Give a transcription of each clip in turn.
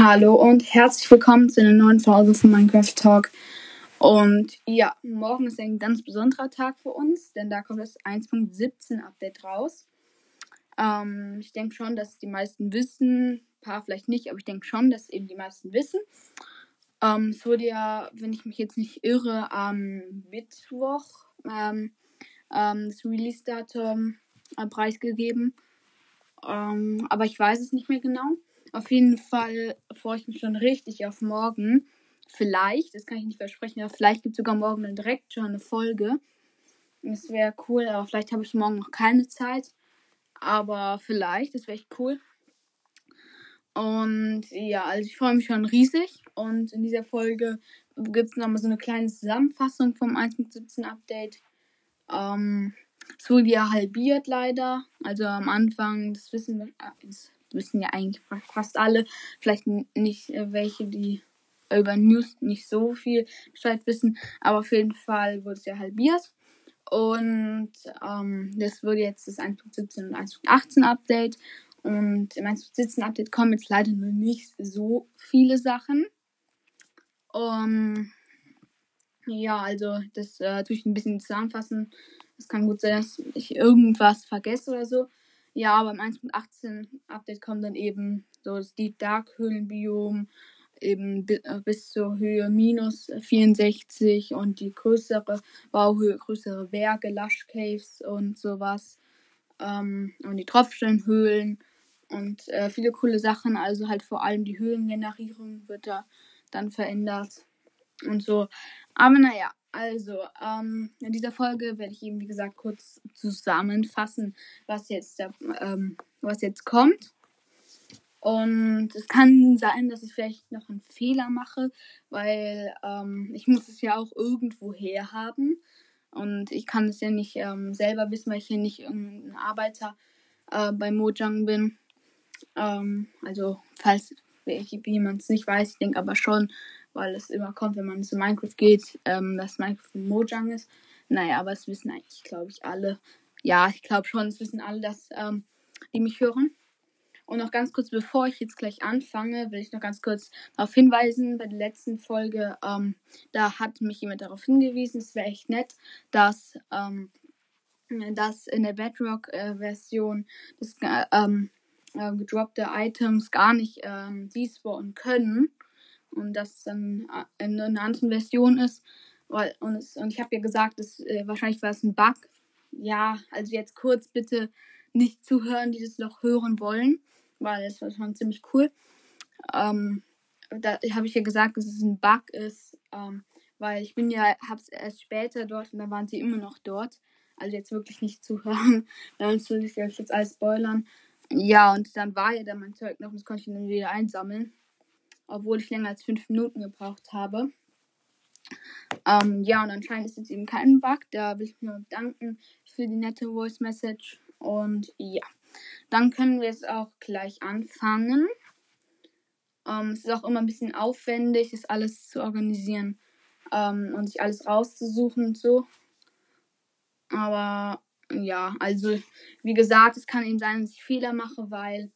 Hallo und herzlich willkommen zu einer neuen Folge von Minecraft Talk. Und ja, morgen ist ein ganz besonderer Tag für uns, denn da kommt das 1.17 Update raus. Ähm, ich denke schon, dass die meisten wissen, ein paar vielleicht nicht, aber ich denke schon, dass eben die meisten wissen. Ähm, es wurde ja, wenn ich mich jetzt nicht irre, am Mittwoch ähm, ähm das Release-Datum äh, preisgegeben. Ähm, aber ich weiß es nicht mehr genau. Auf jeden Fall freue ich mich schon richtig auf morgen. Vielleicht, das kann ich nicht versprechen, aber vielleicht gibt es sogar morgen dann direkt schon eine Folge. Das wäre cool, aber vielleicht habe ich morgen noch keine Zeit. Aber vielleicht, das wäre echt cool. Und ja, also ich freue mich schon riesig. Und in dieser Folge gibt es nochmal so eine kleine Zusammenfassung vom 1.17 Update. Ähm, es wurde ja halbiert leider. Also am Anfang, das wissen wir, äh, das wissen ja eigentlich fast alle. Vielleicht nicht äh, welche, die über News nicht so viel Bescheid wissen. Aber auf jeden Fall wurde es ja halbiert. Und ähm, das wurde jetzt das 1.17 und 1.18 Update. Und im 1.17 Update kommen jetzt leider nur nicht so viele Sachen. Um, ja, also das äh, tue ich ein bisschen zusammenfassen. Es kann gut sein, dass ich irgendwas vergesse oder so. Ja, aber im 1.18 Update kommt dann eben so Deep Dark Höhlenbiom, eben äh, bis zur Höhe minus 64 und die größere Bauhöhe, größere Berge, Lush Caves und sowas. Ähm, und die Tropfsteinhöhlen und äh, viele coole Sachen. Also halt vor allem die Höhlengenerierung wird da dann verändert und so. Aber naja, also, ähm, in dieser Folge werde ich eben, wie gesagt, kurz zusammenfassen, was jetzt, ähm, was jetzt kommt. Und es kann sein, dass ich vielleicht noch einen Fehler mache, weil ähm, ich muss es ja auch irgendwo her haben. Und ich kann es ja nicht ähm, selber wissen, weil ich hier nicht irgendein Arbeiter äh, bei Mojang bin. Ähm, also, falls jemand es nicht weiß, ich denke aber schon, weil es immer kommt, wenn man zu Minecraft geht, ähm, dass Minecraft ein Mojang ist. Naja, aber es wissen eigentlich, glaube ich, alle. Ja, ich glaube schon, es wissen alle, dass ähm, die mich hören. Und noch ganz kurz, bevor ich jetzt gleich anfange, will ich noch ganz kurz darauf hinweisen, bei der letzten Folge, ähm, da hat mich jemand darauf hingewiesen, es wäre echt nett, dass, ähm, dass in der Bedrock-Version äh, das äh, ähm, äh, gedroppte Items gar nicht ähm, despawnen können und das dann äh, in einer anderen Version ist. Weil, und, es, und ich habe ja gesagt, dass, äh, wahrscheinlich war es ein Bug. Ja, also jetzt kurz bitte nicht zuhören, die das noch hören wollen, weil es war schon ziemlich cool. Ähm, da habe ich ja gesagt, dass es ein Bug ist, ähm, weil ich bin ja, habe es erst später dort und da waren sie immer noch dort. Also jetzt wirklich nicht zuhören, sonst würde ich jetzt alles spoilern. Ja, und dann war ja dann mein Zeug noch und das konnte ich dann wieder einsammeln obwohl ich länger als fünf Minuten gebraucht habe. Ähm, ja, und anscheinend ist jetzt eben kein Bug. Da will ich mir danken für die nette Voice Message. Und ja, dann können wir es auch gleich anfangen. Ähm, es ist auch immer ein bisschen aufwendig, das alles zu organisieren ähm, und sich alles rauszusuchen und so. Aber ja, also wie gesagt, es kann eben sein, dass ich Fehler mache, weil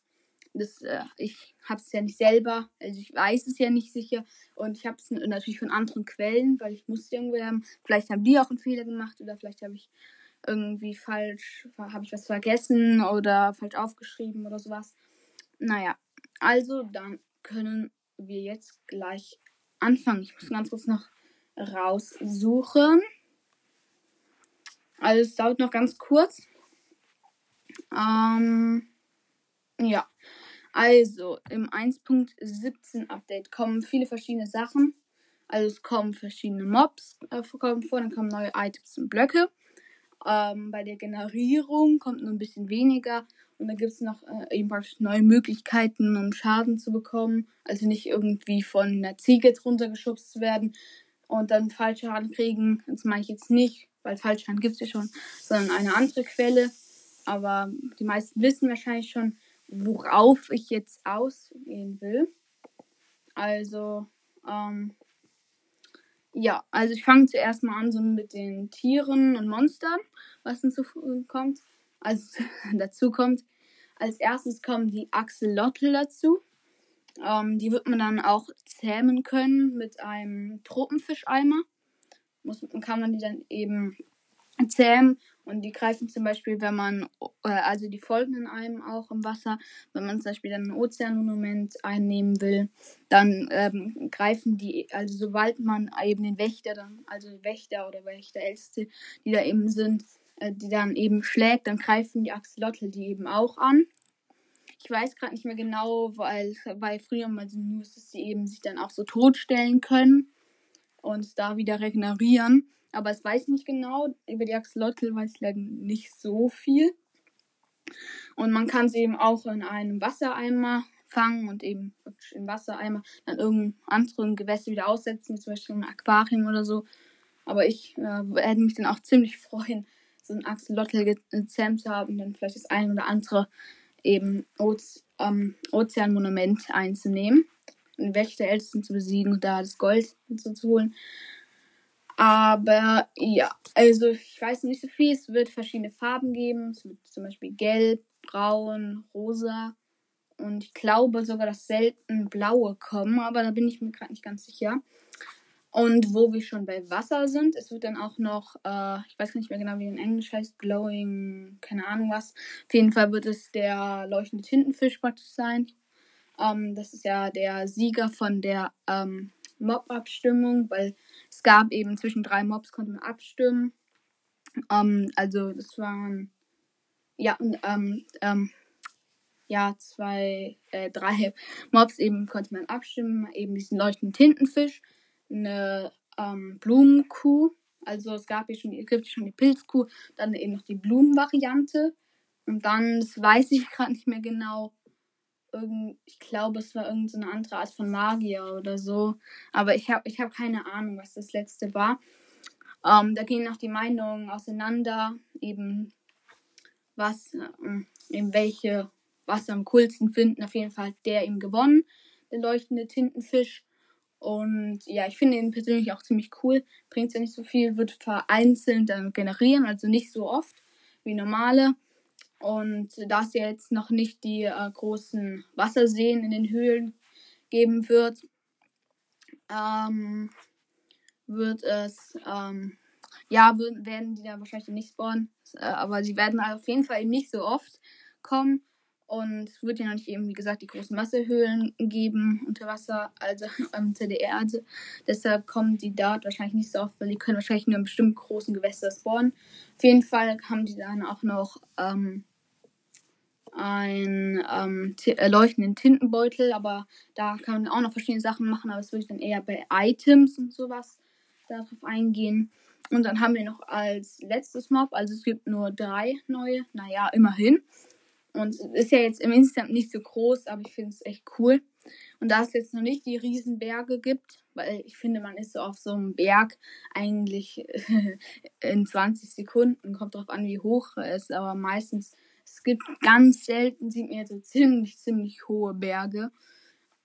das, äh, ich habe es ja nicht selber, also ich weiß es ja nicht sicher und ich habe es natürlich von anderen Quellen, weil ich musste irgendwie haben. Vielleicht haben die auch einen Fehler gemacht oder vielleicht habe ich irgendwie falsch, habe ich was vergessen oder falsch aufgeschrieben oder sowas. Naja, also dann können wir jetzt gleich anfangen. Ich muss ganz kurz noch raussuchen. Also es dauert noch ganz kurz. Ähm, ja. Also, im 1.17 Update kommen viele verschiedene Sachen. Also es kommen verschiedene Mobs äh, kommen vor, dann kommen neue Items und Blöcke. Ähm, bei der Generierung kommt nur ein bisschen weniger. Und dann gibt es noch äh, eben praktisch neue Möglichkeiten, um Schaden zu bekommen. Also nicht irgendwie von einer Ziege drunter geschubst zu werden und dann Fallschaden kriegen. Das mache ich jetzt nicht, weil Fallschaden gibt es ja schon, sondern eine andere Quelle. Aber die meisten wissen wahrscheinlich schon, worauf ich jetzt ausgehen will. Also, ähm, ja, also ich fange zuerst mal an so mit den Tieren und Monstern, was dazu kommt. Also dazu kommt. Als erstes kommen die Axolotl dazu. Ähm, die wird man dann auch zähmen können mit einem Tropenfischeimer. Muss, kann man die dann eben zähmen und die greifen zum Beispiel, wenn man, äh, also die folgen in einem auch im Wasser, wenn man zum Beispiel dann ein Ozeanmonument einnehmen will, dann ähm, greifen die, also sobald man eben den Wächter dann, also Wächter oder Wächterälteste, die da eben sind, äh, die dann eben schlägt, dann greifen die Axolotl die eben auch an. Ich weiß gerade nicht mehr genau, weil bei früher mal so News, dass sie eben sich dann auch so totstellen können und da wieder regenerieren. Aber es weiß nicht genau. Über die Axolotl weiß ich leider nicht so viel. Und man kann sie eben auch in einem Wassereimer fangen und eben im Wassereimer dann irgendein anderen Gewässer wieder aussetzen, zum Beispiel ein Aquarium oder so. Aber ich äh, werde mich dann auch ziemlich freuen, so ein Axolotl gezähmt zu haben, dann vielleicht das ein oder andere eben Oze ähm, Ozeanmonument einzunehmen und Wächter Ältesten zu besiegen und da das Gold zu holen. Aber ja, also ich weiß nicht so viel. Es wird verschiedene Farben geben. Es wird zum Beispiel gelb, braun, rosa. Und ich glaube sogar, dass selten blaue kommen, aber da bin ich mir gerade nicht ganz sicher. Und wo wir schon bei Wasser sind, es wird dann auch noch, äh, ich weiß nicht mehr genau, wie in Englisch heißt, Glowing, keine Ahnung was. Auf jeden Fall wird es der leuchtende Tintenfisch praktisch sein. Ähm, das ist ja der Sieger von der ähm, Mob-Abstimmung, weil es gab eben zwischen drei Mobs, konnte man abstimmen. Ähm, also das waren ja, ähm, ähm, ja, zwei, äh, drei Mobs eben konnte man abstimmen, eben diesen leuchtenden Tintenfisch, eine ähm, Blumenkuh, also es gab hier schon, es gibt schon die Pilzkuh, dann eben noch die Blumenvariante. Und dann, das weiß ich gerade nicht mehr genau, irgend, ich glaube, es war irgendeine so andere Art von Magier oder so. Aber ich habe ich hab keine Ahnung, was das letzte war. Ähm, da gehen noch die Meinungen auseinander, eben was, ähm, eben welche, was am coolsten finden. Auf jeden Fall hat der eben gewonnen, der leuchtende Tintenfisch. Und ja, ich finde ihn persönlich auch ziemlich cool. Bringt ja nicht so viel, wird vereinzelt dann generieren, also nicht so oft wie normale. Und da es jetzt noch nicht die äh, großen Wasserseen in den Höhlen geben wird, ähm, wird es, ähm, ja, werden die da wahrscheinlich nicht spawnen. Äh, aber sie werden auf jeden Fall eben nicht so oft kommen. Und es wird ja noch nicht eben, wie gesagt, die großen Wasserhöhlen geben unter Wasser, also unter der Erde. Deshalb kommen die dort wahrscheinlich nicht so oft, weil die können wahrscheinlich nur in bestimmten großen Gewässer spawnen. Auf jeden Fall haben die dann auch noch ähm, einen ähm, äh, leuchtenden Tintenbeutel, aber da kann man auch noch verschiedene Sachen machen, aber es würde ich dann eher bei Items und sowas darauf eingehen. Und dann haben wir noch als letztes Mob, also es gibt nur drei neue, naja, immerhin. Und es ist ja jetzt im Instant nicht so groß, aber ich finde es echt cool. Und da es jetzt noch nicht die Riesenberge gibt, weil ich finde, man ist so auf so einem Berg eigentlich in 20 Sekunden, kommt drauf an, wie hoch er ist, aber meistens es gibt ganz selten, sieht man jetzt so ziemlich, ziemlich hohe Berge.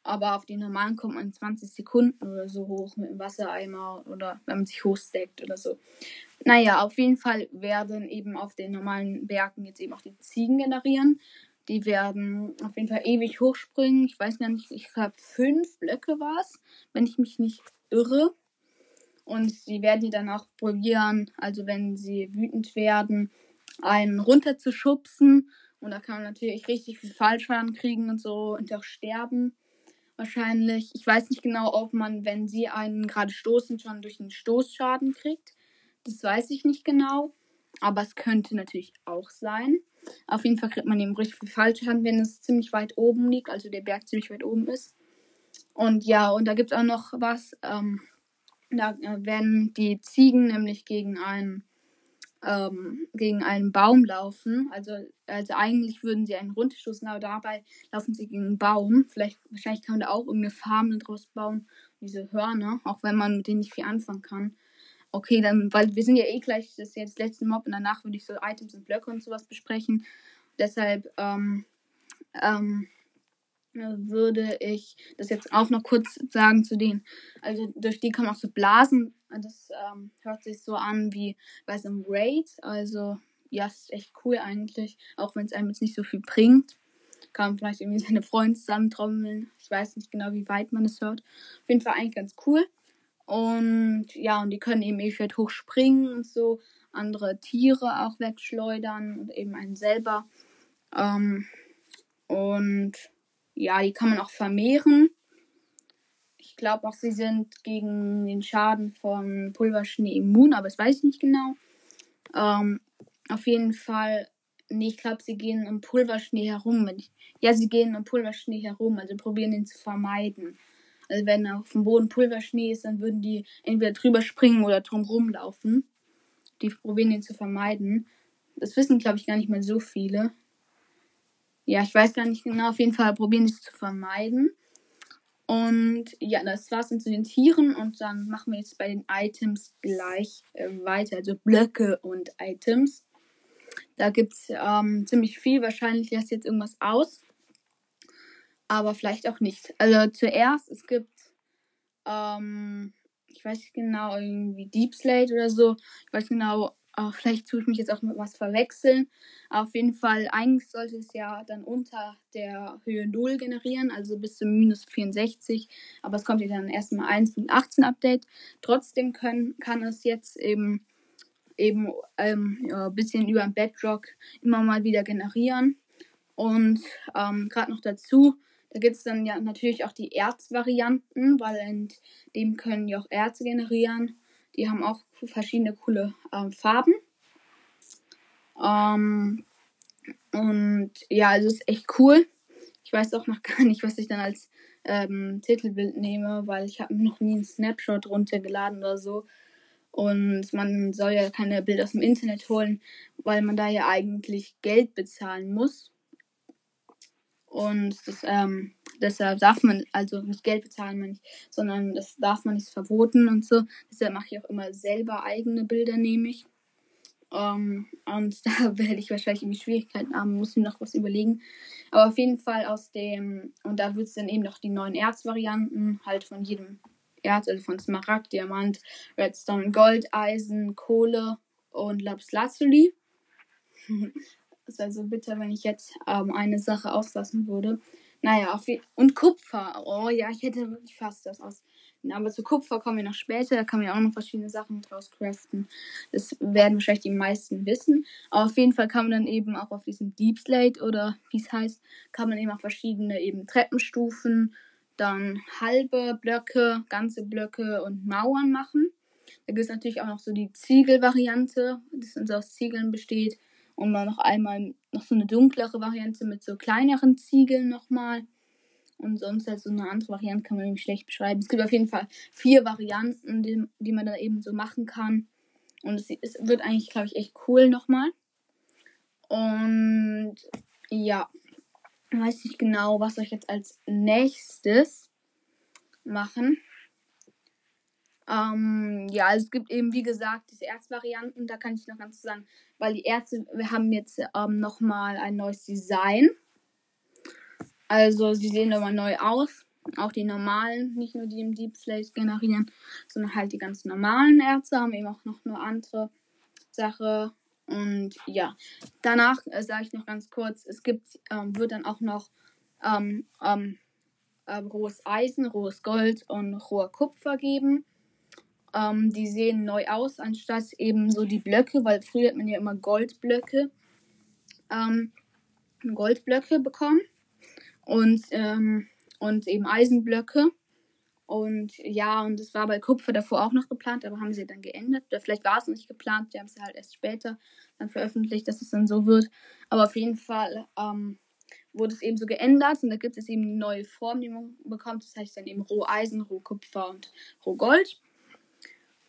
Aber auf die normalen kommt man in 20 Sekunden oder so hoch mit dem Wassereimer oder wenn man sich hochsteckt oder so. Naja, auf jeden Fall werden eben auf den normalen Bergen jetzt eben auch die Ziegen generieren. Die werden auf jeden Fall ewig hochspringen. Ich weiß gar nicht, ich glaube fünf Blöcke war es, wenn ich mich nicht irre. Und sie werden die dann auch probieren, also wenn sie wütend werden, einen runterzuschubsen. Und da kann man natürlich richtig viel Fallschaden kriegen und so und auch sterben. Wahrscheinlich. Ich weiß nicht genau, ob man, wenn sie einen gerade stoßen, schon durch einen Stoßschaden kriegt. Das weiß ich nicht genau. Aber es könnte natürlich auch sein. Auf jeden Fall kriegt man eben richtig viel Fallschaden, wenn es ziemlich weit oben liegt, also der Berg ziemlich weit oben ist. Und ja, und da gibt es auch noch was. Ähm, da äh, werden die Ziegen nämlich gegen einen ähm, gegen einen Baum laufen. Also, also eigentlich würden sie einen runterstoßen, aber dabei laufen sie gegen einen Baum. Vielleicht, wahrscheinlich kann man da auch irgendeine Farm draus bauen. Diese Hörner, auch wenn man mit denen nicht viel anfangen kann. Okay, dann, weil wir sind ja eh gleich, das jetzt letzte Mob und danach würde ich so Items und Blöcke und sowas besprechen. Deshalb, ähm, ähm, würde ich das jetzt auch noch kurz sagen zu denen. Also durch die kann man auch so Blasen. Das ähm, hört sich so an wie bei so einem Raid. Also ja, es ist echt cool eigentlich, auch wenn es einem jetzt nicht so viel bringt. kann man vielleicht irgendwie seine Freunde zusammentrommeln. Ich weiß nicht genau, wie weit man es hört. Auf jeden Fall eigentlich ganz cool. Und ja, und die können eben ewig hoch springen und so. Andere Tiere auch wegschleudern und eben einen selber. Ähm, und ja, die kann man auch vermehren. Ich glaube auch, sie sind gegen den Schaden von Pulverschnee immun, aber das weiß ich nicht genau. Ähm, auf jeden Fall, nee, ich glaube, sie gehen um Pulverschnee herum. ja, sie gehen um Pulverschnee herum, also probieren den zu vermeiden. Also wenn auf dem Boden Pulverschnee ist, dann würden die entweder drüber springen oder drum rumlaufen. Die probieren den zu vermeiden. Das wissen, glaube ich, gar nicht mehr so viele. Ja, ich weiß gar nicht genau. Auf jeden Fall probieren die es zu vermeiden. Und ja, das war's dann zu den Tieren. Und dann machen wir jetzt bei den Items gleich äh, weiter. Also Blöcke und Items. Da gibt's ähm, ziemlich viel. Wahrscheinlich lässt jetzt irgendwas aus aber vielleicht auch nicht. Also zuerst, es gibt, ähm, ich weiß nicht genau, irgendwie Deep Slate oder so. Ich weiß genau, oh, vielleicht tue ich mich jetzt auch mit was verwechseln. auf jeden Fall, eigentlich sollte es ja dann unter der Höhe 0 generieren, also bis zu minus 64. Aber es kommt ja dann erstmal 1.18 Update. Trotzdem können, kann es jetzt eben eben ähm, ja, ein bisschen über Bedrock immer mal wieder generieren. Und ähm, gerade noch dazu, da gibt es dann ja natürlich auch die Erzvarianten, weil in dem können die auch Erze generieren. Die haben auch verschiedene coole ähm, Farben. Ähm, und ja, also ist echt cool. Ich weiß auch noch gar nicht, was ich dann als ähm, Titelbild nehme, weil ich habe noch nie einen Snapshot runtergeladen oder so. Und man soll ja keine Bilder aus dem Internet holen, weil man da ja eigentlich Geld bezahlen muss. Und das, ähm, deshalb darf man, also nicht Geld bezahlen man nicht, sondern das darf man nicht verboten und so. Deshalb mache ich auch immer selber eigene Bilder, nehme ich. Um, ähm, und da werde ich wahrscheinlich irgendwie Schwierigkeiten haben, muss mir noch was überlegen. Aber auf jeden Fall aus dem, und da wird es dann eben noch die neuen Erzvarianten, halt von jedem Erz, also von Smaragd, Diamant, Redstone, Gold, Eisen, Kohle und Lapis-Lazuli. ist also bitter, wenn ich jetzt ähm, eine Sache auslassen würde. Naja, auf und Kupfer. Oh ja, ich hätte wirklich fast das aus. Aber zu Kupfer kommen wir noch später. Da kann man ja auch noch verschiedene Sachen draus craften. Das werden wahrscheinlich die meisten wissen. Aber auf jeden Fall kann man dann eben auch auf diesem Deep Slate oder wie es heißt, kann man eben auch verschiedene eben Treppenstufen, dann halbe Blöcke, ganze Blöcke und Mauern machen. Da gibt es natürlich auch noch so die Ziegelvariante, so aus Ziegeln besteht. Und dann noch einmal noch so eine dunklere Variante mit so kleineren Ziegeln nochmal. Und sonst halt so eine andere Variante kann man irgendwie schlecht beschreiben. Es gibt auf jeden Fall vier Varianten, die, die man da eben so machen kann. Und es, es wird eigentlich, glaube ich, echt cool nochmal. Und ja, weiß nicht genau, was soll ich jetzt als nächstes machen. Ähm, ja, also es gibt eben, wie gesagt, diese Erzvarianten. Da kann ich noch ganz sagen, weil die Ärzte, wir haben jetzt ähm, nochmal ein neues Design. Also sie sehen nochmal neu aus. Auch die normalen, nicht nur die im Deep Slate generieren, sondern halt die ganz normalen Ärzte haben eben auch noch eine andere Sache. Und ja, danach äh, sage ich noch ganz kurz, es gibt, ähm, wird dann auch noch ähm, ähm, äh, rohes Eisen, rohes Gold und roher Kupfer geben. Ähm, die sehen neu aus, anstatt eben so die Blöcke, weil früher hat man ja immer Goldblöcke, ähm, Goldblöcke bekommen und, ähm, und eben Eisenblöcke. Und ja, und das war bei Kupfer davor auch noch geplant, aber haben sie dann geändert. Oder vielleicht war es nicht geplant, die haben es halt erst später dann veröffentlicht, dass es dann so wird. Aber auf jeden Fall ähm, wurde es eben so geändert und da gibt es eben eine neue Form, die man bekommt. Das heißt dann eben Roheisen, Rohkupfer und Rohgold.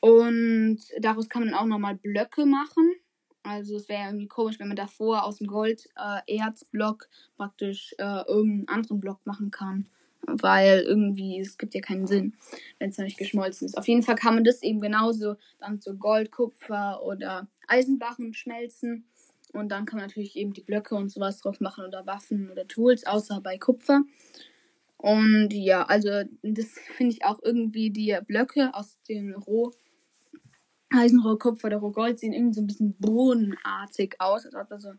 Und daraus kann man auch nochmal Blöcke machen. Also es wäre irgendwie komisch, wenn man davor aus dem Gold-Erzblock äh, praktisch äh, irgendeinen anderen Block machen kann. Weil irgendwie, es gibt ja keinen Sinn, wenn es noch nicht geschmolzen ist. Auf jeden Fall kann man das eben genauso dann zu Gold, Kupfer oder Eisenbarren schmelzen. Und dann kann man natürlich eben die Blöcke und sowas drauf machen oder Waffen oder Tools, außer bei Kupfer. Und ja, also das finde ich auch irgendwie die Blöcke aus den Roh Eisenrohr, Kupfer oder Rohgold sehen irgendwie so ein bisschen bodenartig aus, als ob da so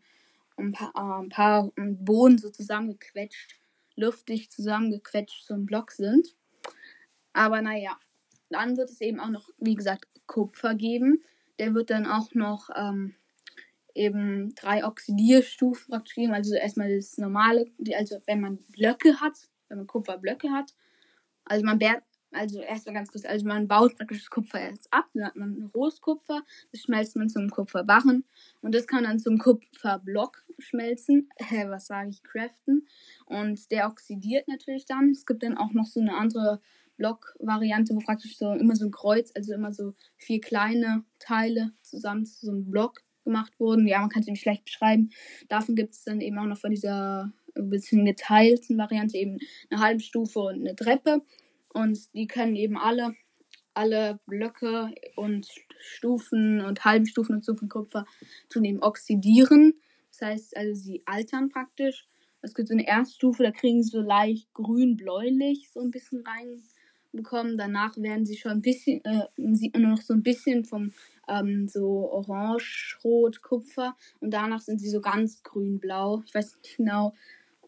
ein paar, äh, ein paar Bohnen so zusammengequetscht, luftig zusammengequetscht so ein Block sind. Aber naja, dann wird es eben auch noch, wie gesagt, Kupfer geben. Der wird dann auch noch ähm, eben drei Oxidierstufen praktisch geben. Also erstmal das normale, also wenn man Blöcke hat, wenn man Kupferblöcke hat. Also man also erstmal ganz kurz, also man baut praktisch das Kupfer erst ab, dann hat man rohes Kupfer, das schmelzt man zum Kupferbarren und das kann dann zum Kupferblock schmelzen, äh, was sage ich, craften und der oxidiert natürlich dann. Es gibt dann auch noch so eine andere Block-Variante, wo praktisch so immer so ein Kreuz, also immer so vier kleine Teile zusammen zu so einem Block gemacht wurden. Ja, man kann es nicht schlecht beschreiben. Davon gibt es dann eben auch noch von dieser ein bisschen geteilten Variante eben eine halbe Stufe und eine Treppe. Und die können eben alle, alle Blöcke und Stufen und halben Stufen und Stufen Kupfer tun eben oxidieren. Das heißt also, sie altern praktisch. Es gibt so eine Erststufe, da kriegen sie so leicht grün-bläulich so ein bisschen reinbekommen. Danach werden sie schon ein bisschen, äh, sieht man nur noch so ein bisschen vom ähm, so orange, rot, Kupfer und danach sind sie so ganz grün-blau. Ich weiß nicht genau,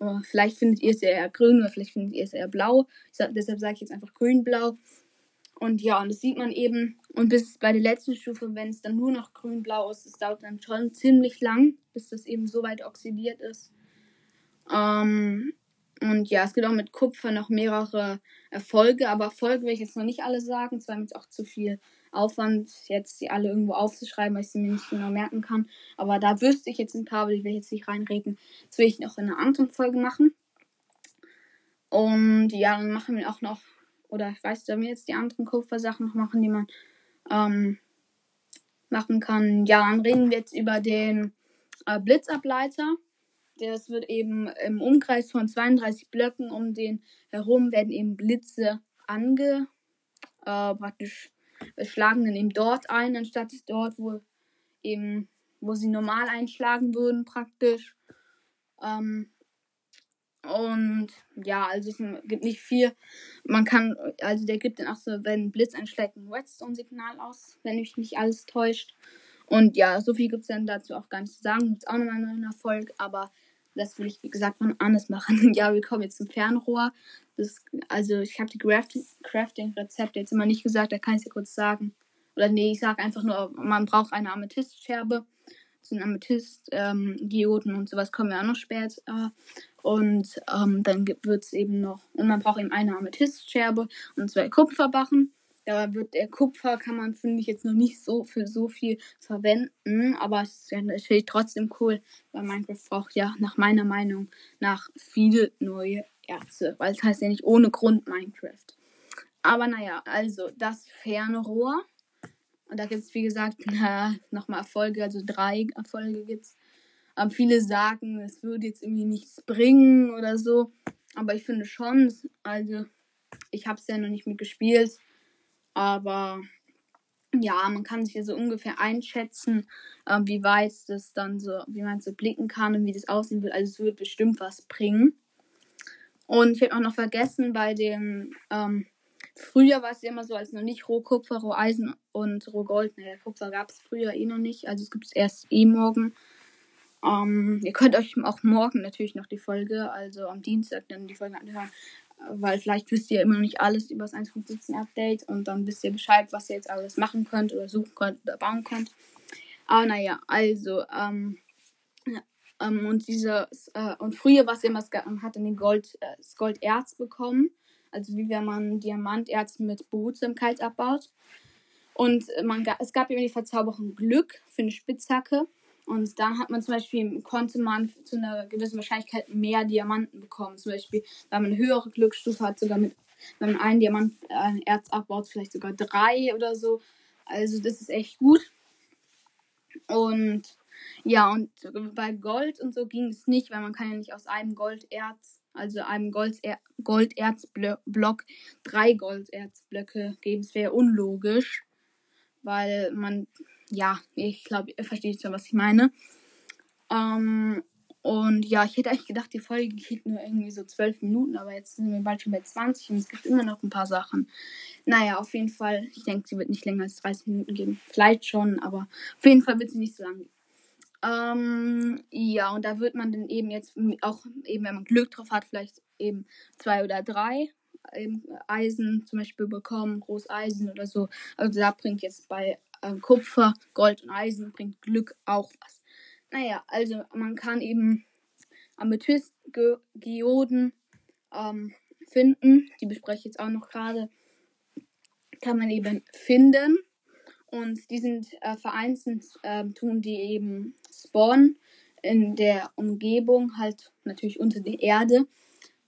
Oh, vielleicht findet ihr es eher grün oder vielleicht findet ihr es eher blau. Sag, deshalb sage ich jetzt einfach grün-blau. Und ja, und das sieht man eben. Und bis bei der letzten Stufe, wenn es dann nur noch grün-blau ist, das dauert dann schon ziemlich lang, bis das eben so weit oxidiert ist. Ähm, und ja, es gibt auch mit Kupfer noch mehrere Erfolge, aber Erfolge will ich jetzt noch nicht alle sagen, es war mir jetzt auch zu viel Aufwand, jetzt sie alle irgendwo aufzuschreiben, weil ich sie mir nicht genau merken kann. Aber da wüsste ich jetzt ein paar, aber die will ich jetzt nicht reinreden. Das will ich noch in einer anderen Folge machen. Und ja, dann machen wir auch noch, oder ich weiß, sollen wir jetzt die anderen Kupfersachen noch machen, die man ähm, machen kann. Ja, dann reden wir jetzt über den äh, Blitzableiter. Das wird eben im Umkreis von 32 Blöcken um den herum werden eben Blitze ange äh, praktisch schlagen dann eben dort ein, anstatt dort, wo eben, wo sie normal einschlagen würden, praktisch. Ähm, und ja, also es gibt nicht viel. Man kann, also der gibt dann auch so, wenn Blitz einschlägt, ein Redstone-Signal aus, wenn mich nicht alles täuscht. Und ja, so viel gibt es dann dazu auch gar nicht zu sagen. Gibt auch nochmal einen Erfolg, aber das will ich, wie gesagt, von anders machen. ja, wir kommen jetzt zum Fernrohr. Das, also ich habe die Crafting-Rezepte jetzt immer nicht gesagt, da kann ich es ja kurz sagen. Oder nee, ich sage einfach nur, man braucht eine Amethystscherbe. Zu den Amethyst-Geoden ähm, und sowas kommen wir auch noch später. Und ähm, dann wird es eben noch, und man braucht eben eine Amethystscherbe und zwei Kupferbachen. Da wird der Kupfer, kann man, finde ich, jetzt noch nicht so für so viel verwenden. Aber es ist ja natürlich trotzdem cool, weil Minecraft braucht ja nach meiner Meinung nach viele neue Erze. Weil es heißt ja nicht ohne Grund Minecraft. Aber naja, also das Fernrohr. Und da gibt es, wie gesagt, nochmal Erfolge, also drei Erfolge gibt es. Aber viele sagen, es würde jetzt irgendwie nichts bringen oder so. Aber ich finde schon, also ich habe es ja noch nicht mitgespielt. Aber ja, man kann sich ja so ungefähr einschätzen, äh, wie weit das dann so, wie man so blicken kann und wie das aussehen wird. Also es wird bestimmt was bringen. Und ich habe auch noch vergessen, bei dem, ähm, früher war es ja immer so, als noch nicht Rohkupfer, Roheisen und Rohgold, ne, Kupfer gab es früher eh noch nicht, also es gibt es erst eh morgen. Ähm, ihr könnt euch auch morgen natürlich noch die Folge, also am Dienstag dann die Folge anhören, weil vielleicht wisst ihr immer noch nicht alles über das 1.17 Update und dann wisst ihr Bescheid, was ihr jetzt alles machen könnt oder suchen könnt oder bauen könnt. Aber naja, also, ähm, ja, ähm, und dieses, äh, und früher war es immer, man hat dann Gold, äh, das Golderz bekommen. Also wie wenn man Diamanterz mit Behutsamkeit abbaut. Und man, es gab immer die Verzauberung Glück für eine Spitzhacke. Und dann hat man zum Beispiel, konnte man zu einer gewissen Wahrscheinlichkeit mehr Diamanten bekommen. Zum Beispiel, weil man eine höhere Glücksstufe hat, sogar mit, wenn man einen Diamant, äh, Erz abbaut, vielleicht sogar drei oder so. Also das ist echt gut. Und ja, und bei Gold und so ging es nicht, weil man kann ja nicht aus einem Golderz, also einem Golder Golderzblock, drei Golderzblöcke geben. Es wäre unlogisch, weil man ja, ich glaube, ihr versteht schon, was ich meine. Ähm, und ja, ich hätte eigentlich gedacht, die Folge geht nur irgendwie so zwölf Minuten, aber jetzt sind wir bald schon bei 20 und es gibt immer noch ein paar Sachen. Naja, auf jeden Fall, ich denke, sie wird nicht länger als 30 Minuten gehen. Vielleicht schon, aber auf jeden Fall wird sie nicht so lang gehen. Ähm, ja, und da wird man dann eben jetzt auch, eben wenn man Glück drauf hat, vielleicht eben zwei oder drei eben Eisen zum Beispiel bekommen, Großeisen oder so. Also da bringt jetzt bei ähm, Kupfer, Gold und Eisen bringt Glück auch was. Naja, also man kann eben Amethyst-Geoden ähm, finden. Die bespreche ich jetzt auch noch gerade. Kann man eben finden. Und die sind äh, vereinzelt, äh, tun die eben spawnen in der Umgebung, halt natürlich unter der Erde.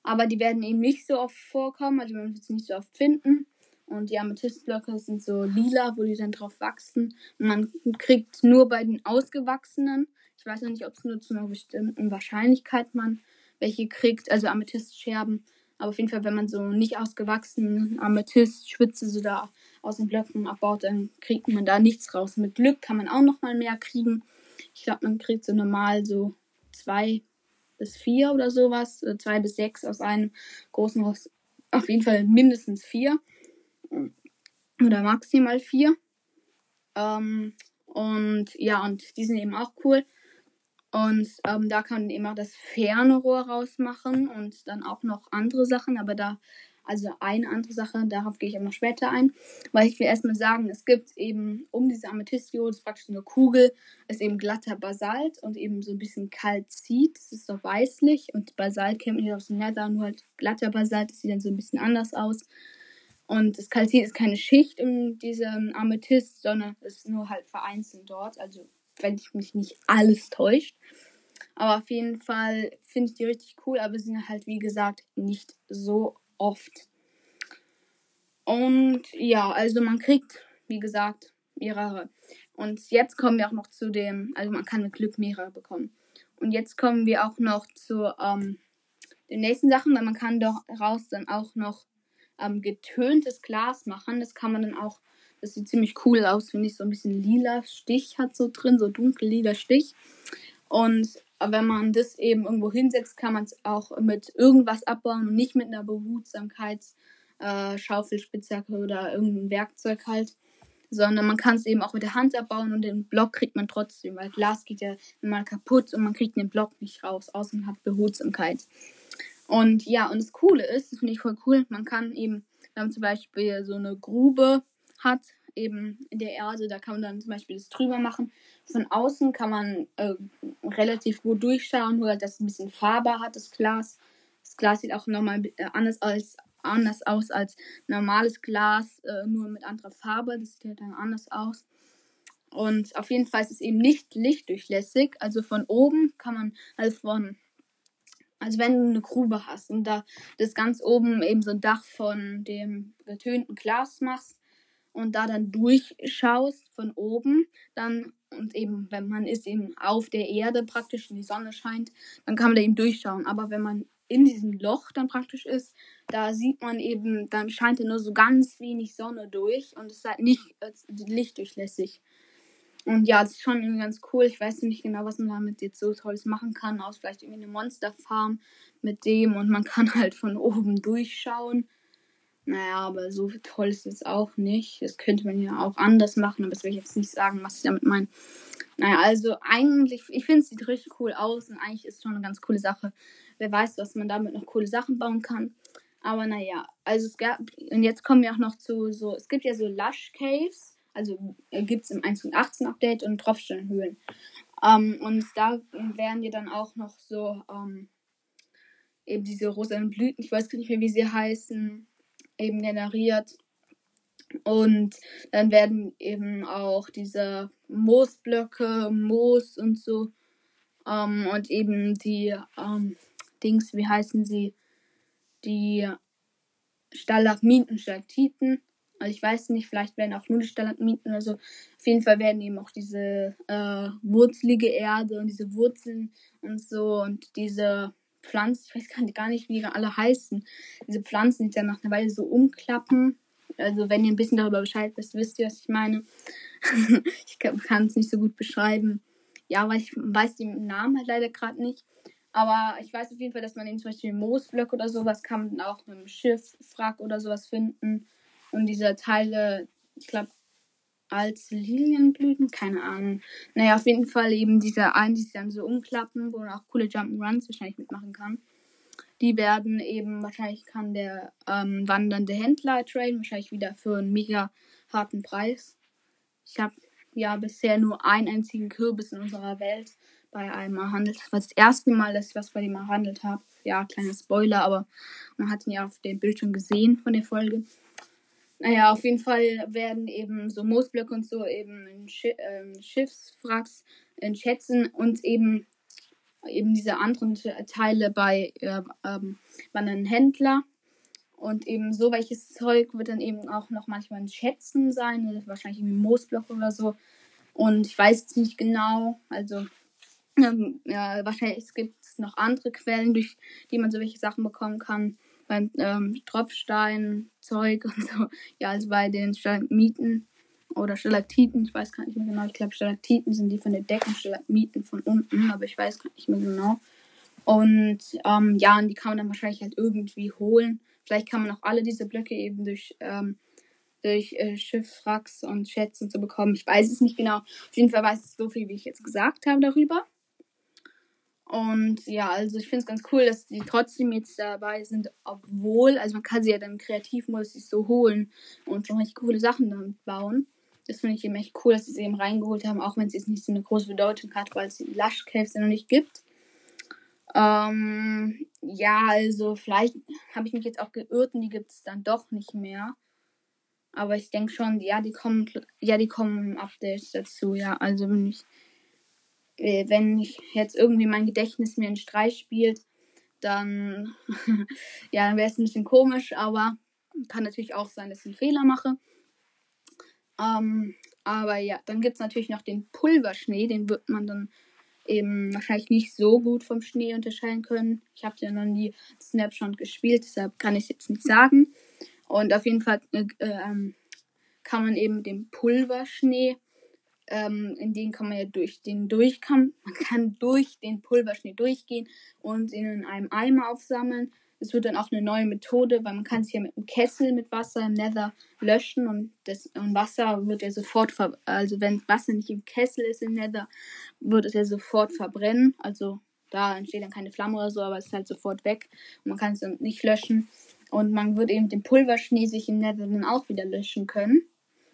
Aber die werden eben nicht so oft vorkommen, also man wird sie nicht so oft finden. Und die Amethystblöcke sind so lila, wo die dann drauf wachsen. Und man kriegt nur bei den ausgewachsenen. Ich weiß noch nicht, ob es nur zu einer bestimmten Wahrscheinlichkeit man welche kriegt, also Amethystscherben. Aber auf jeden Fall, wenn man so nicht ausgewachsenen Amethyst-Schwitze so da aus den Blöcken abbaut, dann kriegt man da nichts raus. Mit Glück kann man auch noch mal mehr kriegen. Ich glaube, man kriegt so normal so zwei bis vier oder sowas. Zwei bis sechs aus einem großen Haus. Auf jeden Fall mindestens vier. Oder maximal vier. Ähm, und ja, und die sind eben auch cool. Und ähm, da kann man eben auch das Fernrohr rausmachen und dann auch noch andere Sachen, aber da, also eine andere Sache, darauf gehe ich aber noch später ein. Weil ich will erstmal sagen, es gibt eben um diese Amethystio, das ist praktisch eine Kugel, ist eben glatter Basalt und eben so ein bisschen Kalzit, das ist so weißlich und Basalt kennt man ja aus dem Nether, nur halt glatter Basalt, das sieht dann so ein bisschen anders aus. Und das Kalzit ist keine Schicht in diesem Amethyst, sondern ist nur halt vereinzelt dort, also wenn ich mich nicht alles täuscht. Aber auf jeden Fall finde ich die richtig cool, aber sind halt, wie gesagt, nicht so oft. Und ja, also man kriegt, wie gesagt, mehrere. Und jetzt kommen wir auch noch zu dem, also man kann mit Glück mehrere bekommen. Und jetzt kommen wir auch noch zu ähm, den nächsten Sachen, weil man kann daraus dann auch noch ähm, getöntes Glas machen. Das kann man dann auch das sieht ziemlich cool aus, finde ich. So ein bisschen lila Stich hat so drin, so dunkel lila Stich. Und wenn man das eben irgendwo hinsetzt, kann man es auch mit irgendwas abbauen und nicht mit einer Behutsamkeitsschaufel, äh, Spitzhacke oder irgendeinem Werkzeug halt. Sondern man kann es eben auch mit der Hand abbauen und den Block kriegt man trotzdem, weil Glas geht ja mal kaputt und man kriegt den Block nicht raus, außer man hat Behutsamkeit. Und ja, und das Coole ist, das finde ich voll cool, man kann eben, wenn man zum Beispiel so eine Grube hat, eben in der Erde. Da kann man dann zum Beispiel das drüber machen. Von außen kann man äh, relativ gut durchschauen, nur dass es ein bisschen Farbe hat, das Glas. Das Glas sieht auch nochmal äh, anders, als, anders aus als normales Glas, äh, nur mit anderer Farbe. Das sieht halt dann anders aus. Und auf jeden Fall ist es eben nicht lichtdurchlässig. Also von oben kann man, also von also wenn du eine Grube hast und da das ganz oben eben so ein Dach von dem getönten Glas machst, und da dann durchschaust von oben, dann und eben, wenn man ist eben auf der Erde praktisch und die Sonne scheint, dann kann man da eben durchschauen. Aber wenn man in diesem Loch dann praktisch ist, da sieht man eben, dann scheint da nur so ganz wenig Sonne durch und es ist halt nicht äh, lichtdurchlässig. Und ja, das ist schon irgendwie ganz cool. Ich weiß nicht genau, was man damit jetzt so Tolles machen kann, aus vielleicht irgendwie eine Monsterfarm mit dem und man kann halt von oben durchschauen. Naja, aber so toll ist es auch nicht. Das könnte man ja auch anders machen, aber das will ich jetzt nicht sagen, was ich damit meine. Naja, also eigentlich, ich finde es sieht richtig cool aus und eigentlich ist es schon eine ganz coole Sache. Wer weiß, was man damit noch coole Sachen bauen kann. Aber naja, also es gab, und jetzt kommen wir auch noch zu so, es gibt ja so Lush Caves, also äh, gibt es im 1.18 Update und Tropfsteinhöhlen. Ähm, und da werden dir dann auch noch so, ähm, eben diese rosanen Blüten, ich weiß gar nicht mehr, wie sie heißen, eben generiert. Und dann werden eben auch diese Moosblöcke, Moos und so. Ähm, und eben die ähm, Dings, wie heißen sie? Die Stalagmiten, Stalaktiten. Also ich weiß nicht, vielleicht werden auch nur oder so. Auf jeden Fall werden eben auch diese äh, wurzelige Erde und diese Wurzeln und so und diese Pflanzen, ich weiß gar nicht, wie die alle heißen. Diese Pflanzen, die dann nach einer Weile so umklappen. Also wenn ihr ein bisschen darüber Bescheid wisst, wisst ihr, was ich meine. ich kann es nicht so gut beschreiben. Ja, weil ich weiß den Namen halt leider gerade nicht. Aber ich weiß auf jeden Fall, dass man eben zum Beispiel Moosblöcke oder sowas kann man auch mit dem Schiff, Wrack oder sowas finden. Und diese Teile, ich glaube, als Lilienblüten, keine Ahnung. Naja, auf jeden Fall eben diese einen, die sich dann so umklappen, wo man auch coole Jump'n'Runs wahrscheinlich mitmachen kann. Die werden eben, wahrscheinlich kann der ähm, wandernde Händler traden, wahrscheinlich wieder für einen mega harten Preis. Ich habe ja bisher nur einen einzigen Kürbis in unserer Welt bei einem erhandelt. Das war das erste Mal, dass ich was bei dem erhandelt habe. Ja, kleiner Spoiler, aber man hat ihn ja auf dem Bild schon gesehen von der Folge. Naja, auf jeden Fall werden eben so Moosblöcke und so eben in Schi ähm, Schiffswracks in Schätzen und eben eben diese anderen Teile bei äh, ähm, einem Händler. Und eben so welches Zeug wird dann eben auch noch manchmal in Schätzen sein, ne, wahrscheinlich irgendwie Moosblock oder so. Und ich weiß es nicht genau. Also ähm, ja, wahrscheinlich gibt es noch andere Quellen, durch die man so welche Sachen bekommen kann. Beim ähm, Tropfstein, Zeug und so. Ja, also bei den Stalagmiten oder Stalaktiten, ich weiß gar nicht mehr genau. Ich glaube, Stalaktiten sind die von der Decke, Stalagmiten von unten, aber ich weiß gar nicht mehr genau. Und ähm, ja, und die kann man dann wahrscheinlich halt irgendwie holen. Vielleicht kann man auch alle diese Blöcke eben durch, ähm, durch äh, Schiffwracks und Schätze und so bekommen. Ich weiß es nicht genau. Auf jeden Fall weiß ich so viel, wie ich jetzt gesagt habe darüber. Und ja, also ich finde es ganz cool, dass die trotzdem jetzt dabei sind, obwohl, also man kann sie ja dann kreativ muss sich so holen und schon richtig coole Sachen damit bauen. Das finde ich eben echt cool, dass sie es eben reingeholt haben, auch wenn es jetzt nicht so eine große Bedeutung hat, weil es die Lush Caves ja noch nicht gibt. Ähm, ja, also vielleicht habe ich mich jetzt auch geirrt und die gibt es dann doch nicht mehr. Aber ich denke schon, ja, die kommen, ja, die kommen Updates dazu, ja. Also wenn ich wenn ich jetzt irgendwie mein Gedächtnis mir einen Streich spielt, dann, ja, dann wäre es ein bisschen komisch, aber kann natürlich auch sein, dass ich einen Fehler mache. Ähm, aber ja, dann gibt es natürlich noch den Pulverschnee, den wird man dann eben wahrscheinlich nicht so gut vom Schnee unterscheiden können. Ich habe ja noch nie Snapshot gespielt, deshalb kann ich es jetzt nicht sagen. Und auf jeden Fall äh, äh, kann man eben den Pulverschnee ähm, in den kann man ja durch den Durchkamm, man kann durch den Pulverschnee durchgehen und ihn in einem Eimer aufsammeln. Es wird dann auch eine neue Methode, weil man kann sich ja mit einem Kessel mit Wasser im Nether löschen und das und Wasser wird ja sofort ver also wenn Wasser nicht im Kessel ist im Nether, wird es ja sofort verbrennen. Also da entsteht dann keine Flamme oder so, aber es ist halt sofort weg und man kann es dann nicht löschen. Und man wird eben den Pulverschnee sich im Nether dann auch wieder löschen können.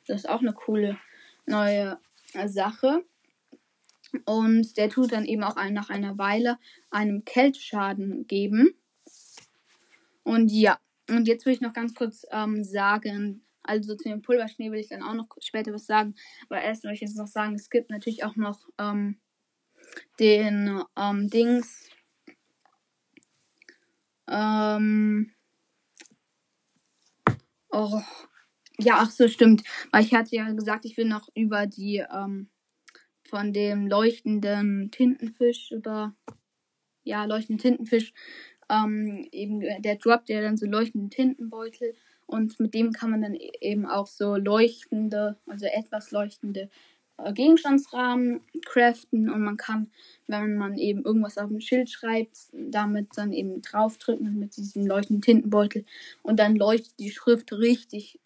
Das ist auch eine coole neue Sache. Und der tut dann eben auch nach einer Weile einem Kälteschaden geben. Und ja, und jetzt will ich noch ganz kurz ähm, sagen, also zu dem Pulverschnee will ich dann auch noch später was sagen. Aber erst möchte ich jetzt noch sagen, es gibt natürlich auch noch ähm, den ähm, Dings. Ähm, oh, ja, ach so, stimmt. Weil ich hatte ja gesagt, ich will noch über die ähm, von dem leuchtenden Tintenfisch oder ja, leuchtenden Tintenfisch ähm, eben der droppt ja dann so leuchtende Tintenbeutel. Und mit dem kann man dann e-, eben auch so leuchtende, also etwas leuchtende äh, Gegenstandsrahmen craften. Und man kann, wenn man eben irgendwas auf dem Schild schreibt, damit dann eben draufdrücken mit diesem leuchtenden Tintenbeutel. Und dann leuchtet die Schrift richtig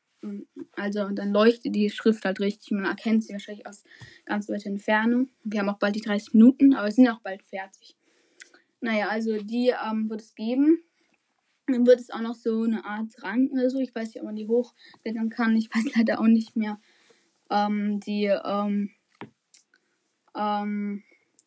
also dann leuchtet die Schrift halt richtig. Man erkennt sie wahrscheinlich aus ganz weiter Entfernung. Wir haben auch bald die 30 Minuten, aber wir sind auch bald fertig. Naja, also die ähm, wird es geben. Dann wird es auch noch so eine Art Rang oder so. Ich weiß nicht, ob man die hochklettern kann. Ich weiß leider auch nicht mehr. Ähm, die, ähm, ähm,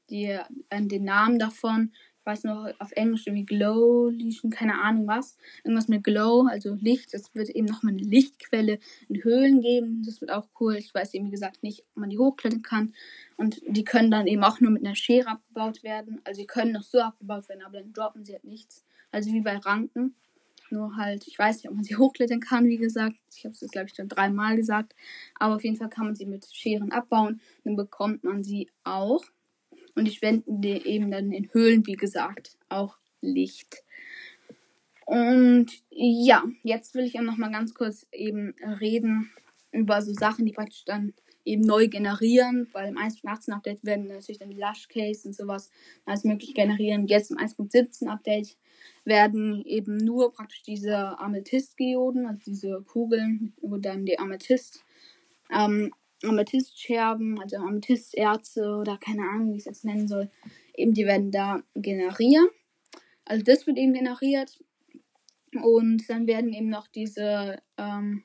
die, äh, den Namen davon weiß noch, auf Englisch irgendwie Glow Legion, keine Ahnung was. Irgendwas mit Glow, also Licht. Es wird eben nochmal eine Lichtquelle in Höhlen geben. Das wird auch cool. Ich weiß eben, wie gesagt, nicht, ob man die hochklettern kann. Und die können dann eben auch nur mit einer Schere abgebaut werden. Also die können noch so abgebaut werden, aber dann droppen sie halt nichts. Also wie bei Ranken. Nur halt, ich weiß nicht, ob man sie hochklettern kann, wie gesagt. Ich habe es jetzt, glaube ich, schon dreimal gesagt. Aber auf jeden Fall kann man sie mit Scheren abbauen. Dann bekommt man sie auch. Und die spenden eben dann in Höhlen, wie gesagt, auch Licht. Und ja, jetzt will ich auch noch mal ganz kurz eben reden über so Sachen, die praktisch dann eben neu generieren, weil im 1.18 Update werden natürlich dann die Lush Case und sowas alles möglich generieren. Jetzt im 1.17 Update werden eben nur praktisch diese Amethyst-Geoden, also diese Kugeln, wo dann die Amethyst ähm, Amethystscherben, also Amethystärze oder keine Ahnung, wie ich es jetzt nennen soll, eben die werden da generiert. Also das wird eben generiert. Und dann werden eben noch diese, ähm,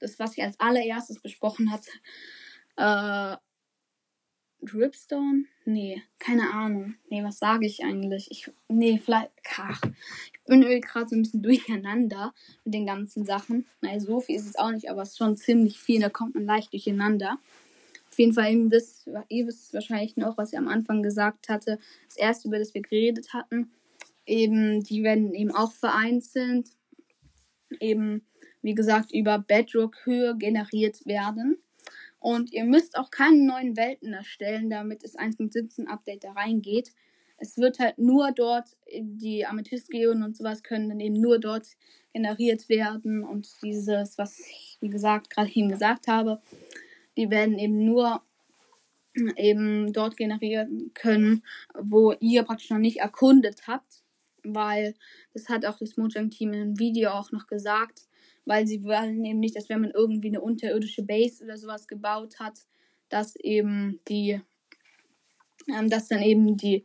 das, was ich als allererstes besprochen hatte, äh, Dripstone? Nee, keine Ahnung. Nee, was sage ich eigentlich? Ich, nee, vielleicht, ach, ich bin irgendwie gerade so ein bisschen durcheinander mit den ganzen Sachen. Naja, so viel ist es auch nicht, aber es ist schon ziemlich viel, da kommt man leicht durcheinander. Auf jeden Fall eben das, ihr wisst wahrscheinlich noch, was ich am Anfang gesagt hatte, das erste, über das wir geredet hatten. Eben, die werden eben auch vereinzelt, eben, wie gesagt, über Bedrock-Höhe generiert werden. Und ihr müsst auch keine neuen Welten erstellen, damit das 1.17 Update da reingeht. Es wird halt nur dort, die Amethystgeonen und sowas können dann eben nur dort generiert werden. Und dieses, was ich, wie gesagt, gerade eben gesagt habe, die werden eben nur eben dort generieren können, wo ihr praktisch noch nicht erkundet habt. Weil das hat auch das Mojang-Team im Video auch noch gesagt weil sie wollen eben nicht, dass wenn man irgendwie eine unterirdische Base oder sowas gebaut hat, dass eben die, ähm, dass dann eben die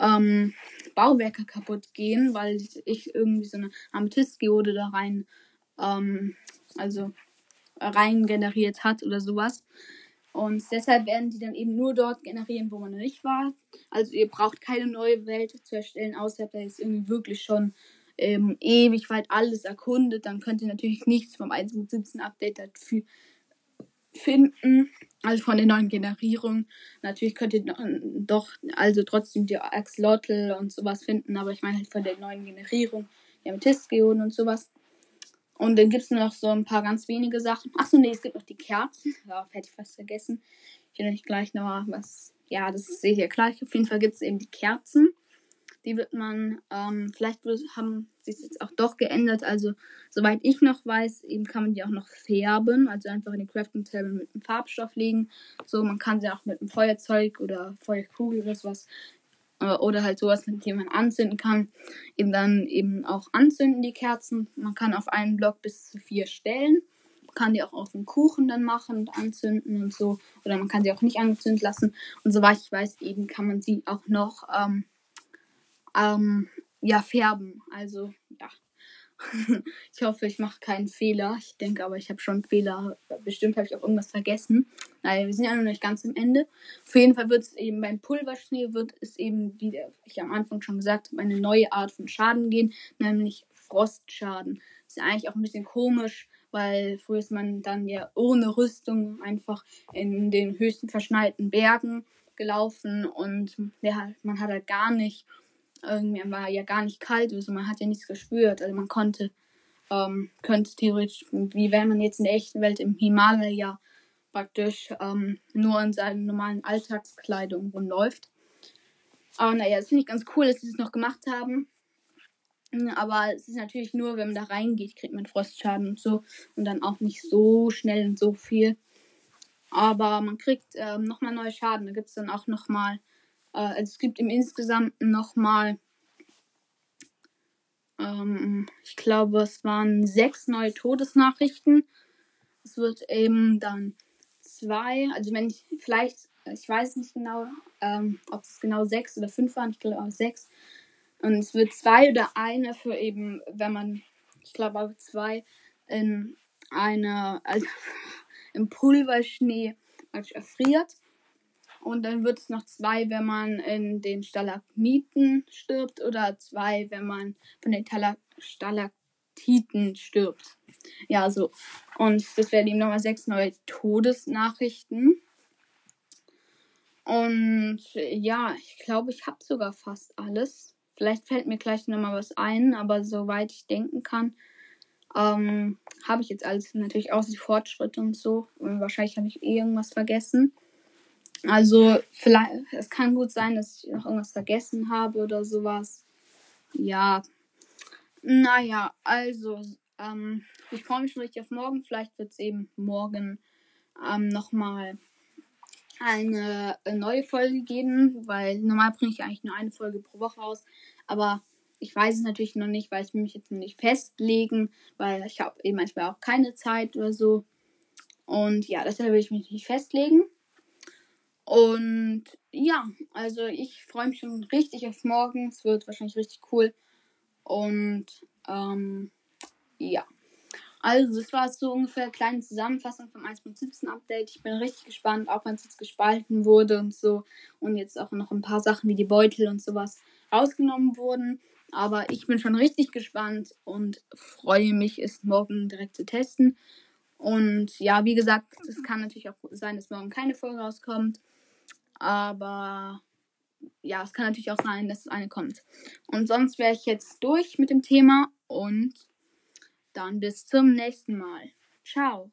ähm, Bauwerke kaputt gehen, weil ich irgendwie so eine Amethystgeode da rein, ähm, also rein generiert hat oder sowas. Und deshalb werden die dann eben nur dort generieren, wo man noch nicht war. Also ihr braucht keine neue Welt zu erstellen, außer ihr jetzt irgendwie wirklich schon ähm, ewig weit alles erkundet, dann könnt ihr natürlich nichts vom 1.17 Update dafür finden. Also von der neuen Generierung. Natürlich könnt ihr doch, also trotzdem die Axolotl und sowas finden, aber ich meine halt von der neuen Generierung, die Amethystgeoden und sowas. Und dann gibt es noch so ein paar ganz wenige Sachen. Achso, nee, es gibt noch die Kerzen. Ja, hätte ich fast vergessen. Ich will euch gleich noch was. Ja, das sehe ich ja gleich. Auf jeden Fall gibt es eben die Kerzen. Die wird man, ähm, vielleicht haben sie es jetzt auch doch geändert. Also, soweit ich noch weiß, eben kann man die auch noch färben. Also einfach in den Crafting Table mit einem Farbstoff legen. So, man kann sie auch mit einem Feuerzeug oder Feuerkugel oder sowas äh, oder halt sowas, mit dem man anzünden kann, eben dann eben auch anzünden, die Kerzen. Man kann auf einen Block bis zu vier stellen. Man kann die auch auf den Kuchen dann machen und anzünden und so. Oder man kann sie auch nicht angezündet lassen. Und soweit ich weiß, eben kann man sie auch noch ähm, ähm, ja, färben. Also, ja. ich hoffe, ich mache keinen Fehler. Ich denke aber, ich habe schon Fehler. Bestimmt habe ich auch irgendwas vergessen. Naja, wir sind ja noch nicht ganz am Ende. Auf jeden Fall wird es eben beim Pulverschnee, wird es eben, wie ich am Anfang schon gesagt habe, eine neue Art von Schaden gehen, nämlich Frostschaden. Ist ja eigentlich auch ein bisschen komisch, weil früher ist man dann ja ohne Rüstung einfach in den höchsten verschneiten Bergen gelaufen und ja, man hat halt gar nicht irgendwie war ja gar nicht kalt, also man hat ja nichts gespürt. Also man konnte, ähm, könnte theoretisch, wie wenn man jetzt in der echten Welt im Himalaya praktisch ähm, nur in seiner normalen Alltagskleidung rumläuft. Aber naja, das finde ich ganz cool, dass sie das noch gemacht haben. Aber es ist natürlich nur, wenn man da reingeht, kriegt man Frostschaden und so. Und dann auch nicht so schnell und so viel. Aber man kriegt ähm, nochmal neue Schaden. Da gibt es dann auch nochmal äh, es gibt im Insgesamt nochmal, ähm, ich glaube, es waren sechs neue Todesnachrichten. Es wird eben dann zwei, also wenn ich vielleicht, ich weiß nicht genau, ähm, ob es genau sechs oder fünf waren, ich glaube sechs. Und es wird zwei oder eine für eben, wenn man, ich glaube auch zwei, in einer, also im Pulverschnee erfriert. Und dann wird es noch zwei, wenn man in den Stalagmiten stirbt oder zwei, wenn man von den Tala Stalaktiten stirbt. Ja, so. Und das werden eben nochmal sechs neue Todesnachrichten. Und ja, ich glaube, ich habe sogar fast alles. Vielleicht fällt mir gleich nochmal was ein, aber soweit ich denken kann, ähm, habe ich jetzt alles. Natürlich auch die Fortschritte und so. Und wahrscheinlich habe ich eh irgendwas vergessen. Also, vielleicht, es kann gut sein, dass ich noch irgendwas vergessen habe oder sowas. Ja. Naja, also, ähm, ich freue mich schon richtig auf morgen. Vielleicht wird es eben morgen ähm, nochmal eine, eine neue Folge geben, weil normal bringe ich eigentlich nur eine Folge pro Woche raus. Aber ich weiß es natürlich noch nicht, weil ich mich jetzt noch nicht festlegen, weil ich habe eben manchmal auch keine Zeit oder so. Und ja, deshalb will ich mich nicht festlegen. Und ja, also ich freue mich schon richtig auf morgen. Es wird wahrscheinlich richtig cool. Und ähm, ja. Also, das war so ungefähr eine kleine Zusammenfassung vom 1.17 Update. Ich bin richtig gespannt, auch wenn es jetzt gespalten wurde und so. Und jetzt auch noch ein paar Sachen wie die Beutel und sowas rausgenommen wurden. Aber ich bin schon richtig gespannt und freue mich, es morgen direkt zu testen. Und ja, wie gesagt, es kann natürlich auch sein, dass morgen keine Folge rauskommt. Aber ja, es kann natürlich auch sein, dass eine kommt. Und sonst wäre ich jetzt durch mit dem Thema und dann bis zum nächsten Mal. Ciao.